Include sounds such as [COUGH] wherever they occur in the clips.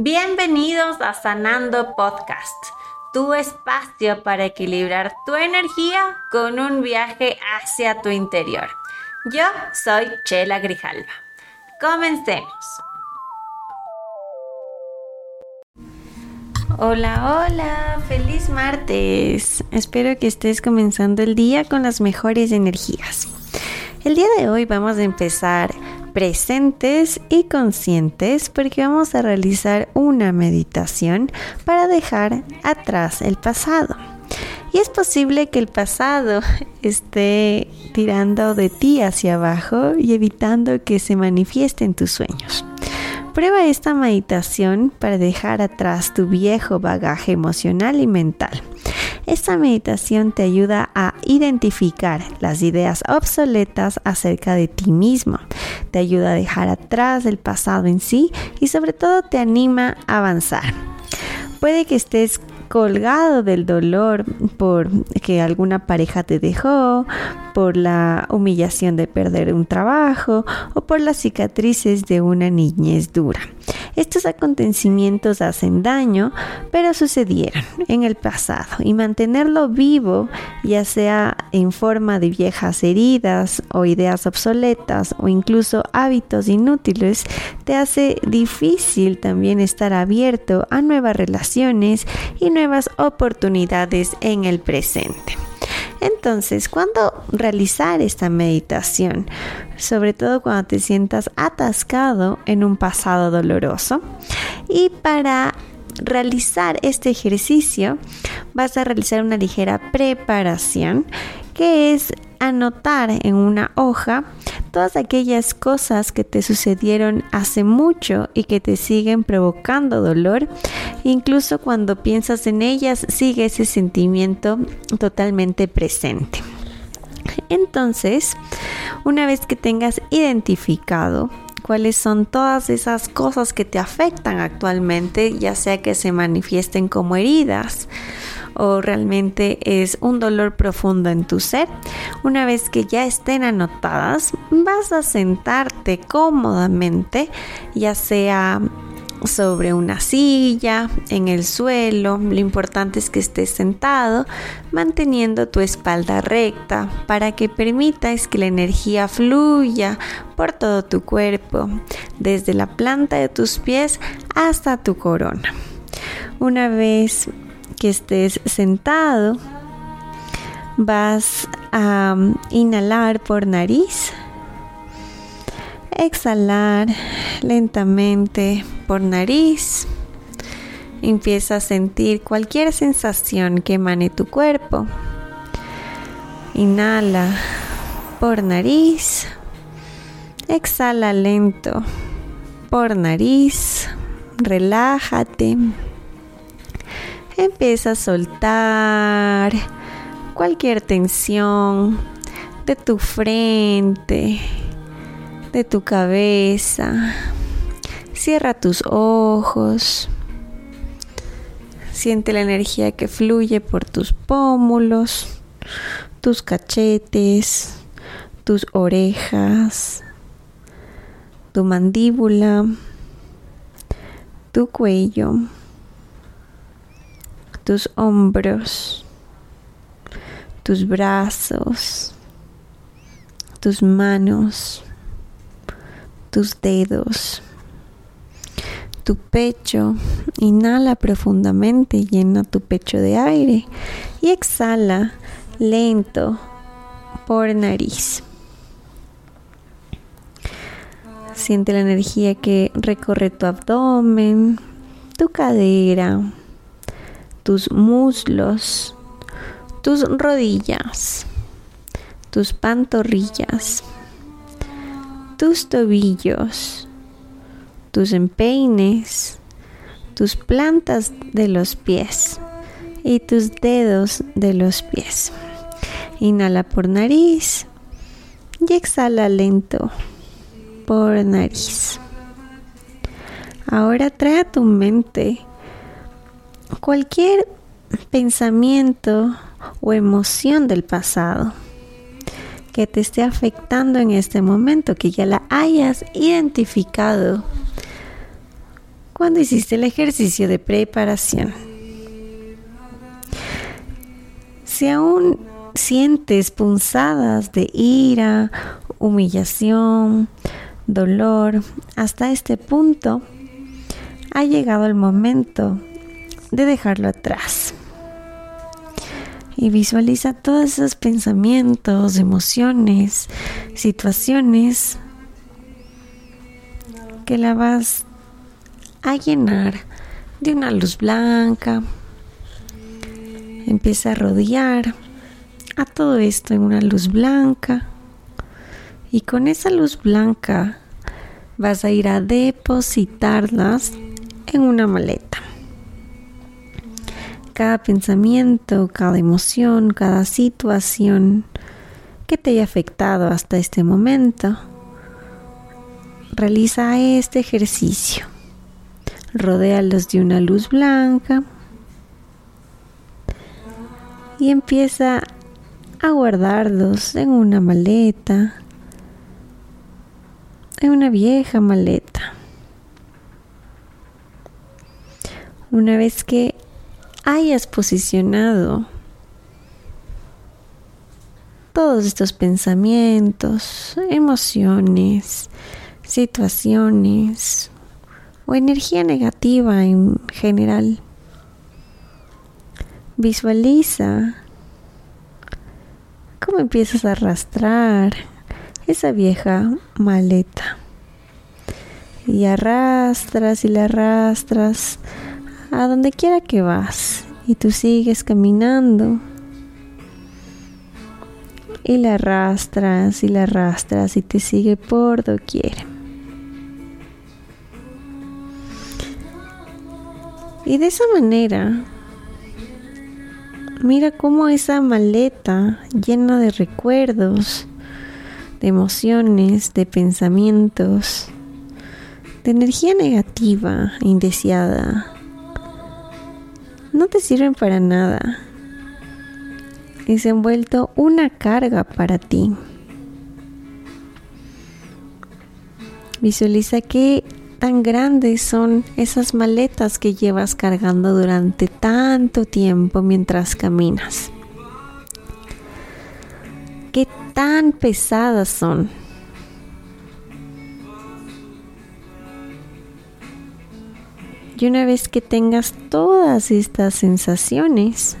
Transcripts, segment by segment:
Bienvenidos a Sanando Podcast, tu espacio para equilibrar tu energía con un viaje hacia tu interior. Yo soy Chela Grijalva. Comencemos. Hola, hola, feliz martes. Espero que estés comenzando el día con las mejores energías. El día de hoy vamos a empezar presentes y conscientes porque vamos a realizar una meditación para dejar atrás el pasado. Y es posible que el pasado [LAUGHS] esté tirando de ti hacia abajo y evitando que se manifieste en tus sueños. Prueba esta meditación para dejar atrás tu viejo bagaje emocional y mental. Esta meditación te ayuda a identificar las ideas obsoletas acerca de ti mismo, te ayuda a dejar atrás el pasado en sí y sobre todo te anima a avanzar. Puede que estés colgado del dolor por que alguna pareja te dejó, por la humillación de perder un trabajo o por las cicatrices de una niñez dura. Estos acontecimientos hacen daño, pero sucedieron en el pasado y mantenerlo vivo, ya sea en forma de viejas heridas o ideas obsoletas o incluso hábitos inútiles, te hace difícil también estar abierto a nuevas relaciones y nuevas oportunidades en el presente. Entonces, ¿cuándo realizar esta meditación? Sobre todo cuando te sientas atascado en un pasado doloroso. Y para realizar este ejercicio vas a realizar una ligera preparación que es anotar en una hoja todas aquellas cosas que te sucedieron hace mucho y que te siguen provocando dolor. Incluso cuando piensas en ellas, sigue ese sentimiento totalmente presente. Entonces, una vez que tengas identificado cuáles son todas esas cosas que te afectan actualmente, ya sea que se manifiesten como heridas o realmente es un dolor profundo en tu ser. Una vez que ya estén anotadas, vas a sentarte cómodamente, ya sea sobre una silla, en el suelo. Lo importante es que estés sentado, manteniendo tu espalda recta para que permitas que la energía fluya por todo tu cuerpo, desde la planta de tus pies hasta tu corona. Una vez que estés sentado, vas a inhalar por nariz exhalar lentamente por nariz. Empieza a sentir cualquier sensación que emane tu cuerpo. Inhala por nariz. Exhala lento por nariz. Relájate. Empieza a soltar cualquier tensión de tu frente, de tu cabeza. Cierra tus ojos. Siente la energía que fluye por tus pómulos, tus cachetes, tus orejas, tu mandíbula, tu cuello, tus hombros, tus brazos, tus manos tus dedos, tu pecho. Inhala profundamente, llena tu pecho de aire y exhala lento por nariz. Siente la energía que recorre tu abdomen, tu cadera, tus muslos, tus rodillas, tus pantorrillas tus tobillos, tus empeines, tus plantas de los pies y tus dedos de los pies. Inhala por nariz y exhala lento por nariz. Ahora trae a tu mente cualquier pensamiento o emoción del pasado que te esté afectando en este momento, que ya la hayas identificado cuando hiciste el ejercicio de preparación. Si aún sientes punzadas de ira, humillación, dolor, hasta este punto ha llegado el momento de dejarlo atrás. Y visualiza todos esos pensamientos, emociones, situaciones que la vas a llenar de una luz blanca. Empieza a rodear a todo esto en una luz blanca. Y con esa luz blanca vas a ir a depositarlas en una maleta. Cada pensamiento, cada emoción, cada situación que te haya afectado hasta este momento, realiza este ejercicio. Rodéalos de una luz blanca y empieza a guardarlos en una maleta, en una vieja maleta. Una vez que hayas posicionado todos estos pensamientos, emociones, situaciones o energía negativa en general, visualiza cómo empiezas a arrastrar esa vieja maleta. Y arrastras y la arrastras a donde quiera que vas y tú sigues caminando y la arrastras y la arrastras y te sigue por doquier. Y de esa manera, mira cómo esa maleta llena de recuerdos, de emociones, de pensamientos, de energía negativa, indeseada, no te sirven para nada y se han vuelto una carga para ti. Visualiza qué tan grandes son esas maletas que llevas cargando durante tanto tiempo mientras caminas. Qué tan pesadas son. Y una vez que tengas todas estas sensaciones,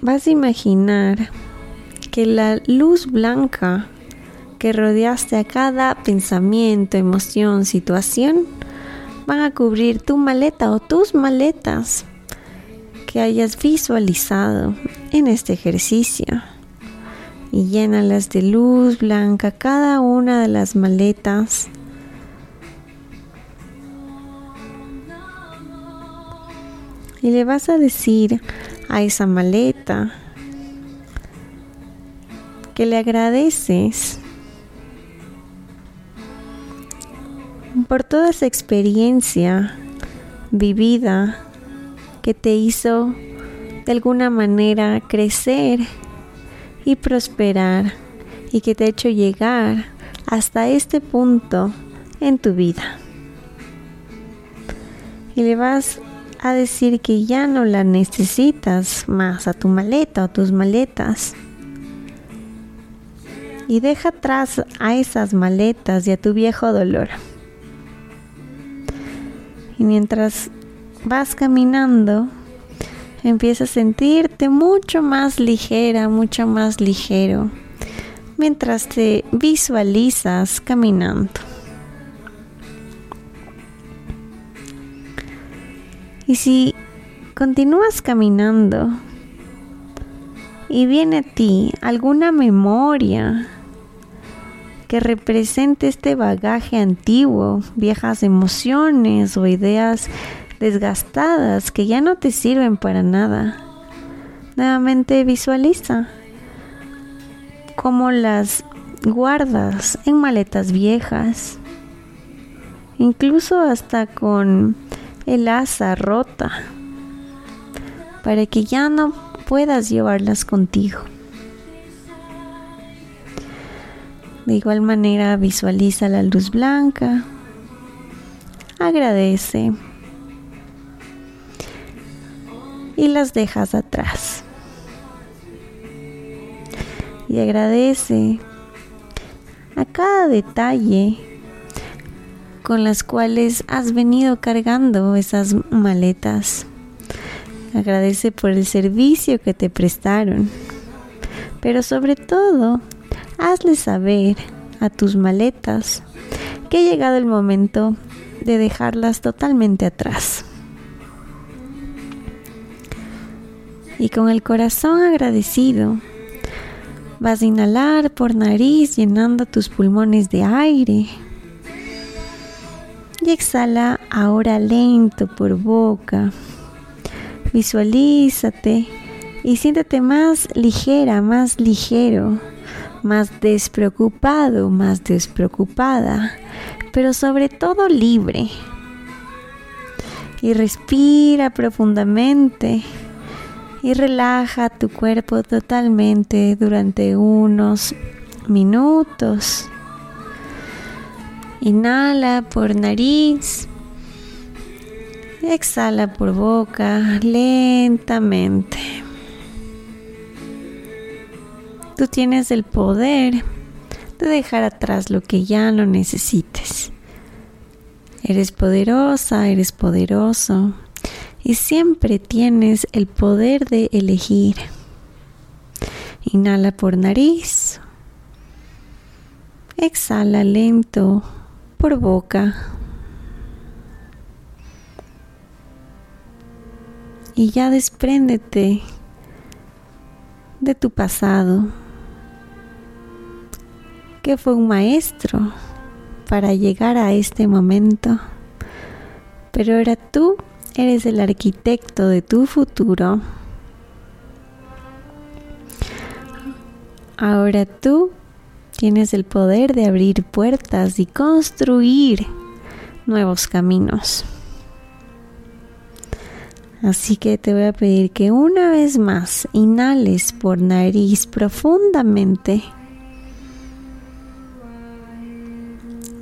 vas a imaginar que la luz blanca que rodeaste a cada pensamiento, emoción, situación, van a cubrir tu maleta o tus maletas que hayas visualizado en este ejercicio. Y llénalas de luz blanca cada una de las maletas y le vas a decir a esa maleta que le agradeces por toda esa experiencia vivida que te hizo de alguna manera crecer y prosperar y que te ha hecho llegar hasta este punto en tu vida. Y le vas a decir que ya no la necesitas más a tu maleta o tus maletas. Y deja atrás a esas maletas y a tu viejo dolor. Y mientras vas caminando, empiezas a sentirte mucho más ligera, mucho más ligero, mientras te visualizas caminando. Y si continúas caminando y viene a ti alguna memoria que represente este bagaje antiguo, viejas emociones o ideas desgastadas que ya no te sirven para nada, nuevamente visualiza cómo las guardas en maletas viejas, incluso hasta con el asa rota para que ya no puedas llevarlas contigo. De igual manera visualiza la luz blanca agradece y las dejas atrás. Y agradece a cada detalle con las cuales has venido cargando esas maletas. Agradece por el servicio que te prestaron. Pero sobre todo, hazle saber a tus maletas que ha llegado el momento de dejarlas totalmente atrás. Y con el corazón agradecido, vas a inhalar por nariz llenando tus pulmones de aire. Y exhala ahora lento por boca. Visualízate y siéntete más ligera, más ligero, más despreocupado, más despreocupada, pero sobre todo libre. Y respira profundamente y relaja tu cuerpo totalmente durante unos minutos. Inhala por nariz. Exhala por boca lentamente. Tú tienes el poder de dejar atrás lo que ya no necesites. Eres poderosa, eres poderoso y siempre tienes el poder de elegir. Inhala por nariz. Exhala lento por boca. Y ya despréndete de tu pasado, que fue un maestro para llegar a este momento, pero era tú Eres el arquitecto de tu futuro. Ahora tú tienes el poder de abrir puertas y construir nuevos caminos. Así que te voy a pedir que una vez más inhales por nariz profundamente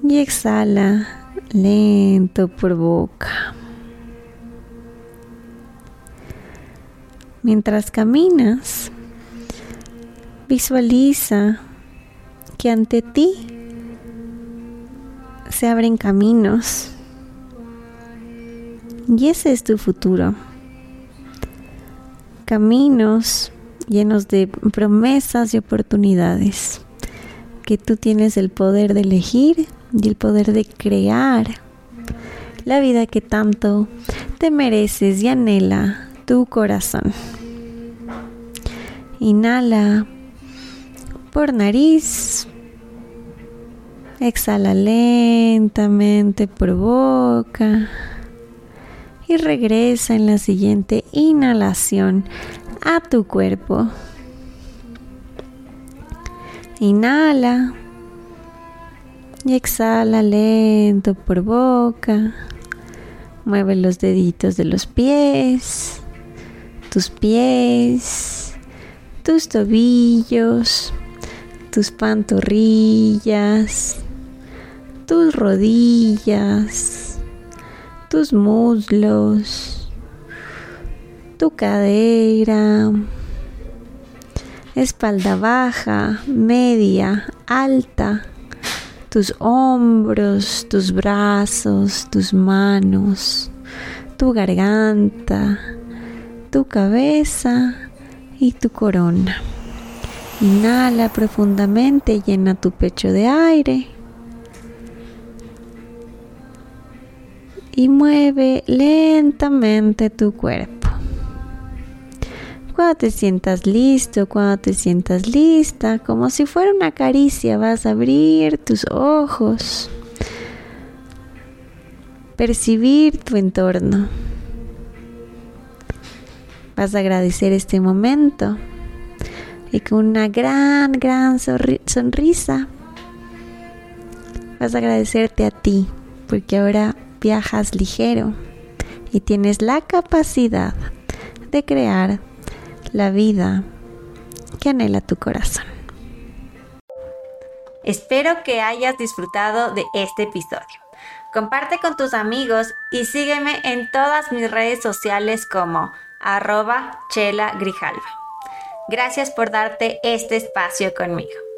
y exhala lento por boca. Mientras caminas, visualiza que ante ti se abren caminos y ese es tu futuro. Caminos llenos de promesas y oportunidades que tú tienes el poder de elegir y el poder de crear la vida que tanto te mereces y anhela tu corazón. Inhala por nariz. Exhala lentamente por boca. Y regresa en la siguiente inhalación a tu cuerpo. Inhala y exhala lento por boca. Mueve los deditos de los pies tus pies, tus tobillos, tus pantorrillas, tus rodillas, tus muslos, tu cadera, espalda baja, media, alta, tus hombros, tus brazos, tus manos, tu garganta, tu cabeza y tu corona. Inhala profundamente, llena tu pecho de aire. Y mueve lentamente tu cuerpo. Cuando te sientas listo, cuando te sientas lista, como si fuera una caricia, vas a abrir tus ojos, percibir tu entorno. Vas a agradecer este momento y con una gran, gran sonrisa vas a agradecerte a ti porque ahora viajas ligero y tienes la capacidad de crear la vida que anhela tu corazón. Espero que hayas disfrutado de este episodio. comparte con tus amigos y sígueme en todas mis redes sociales como arroba chela grijalva. Gracias por darte este espacio conmigo.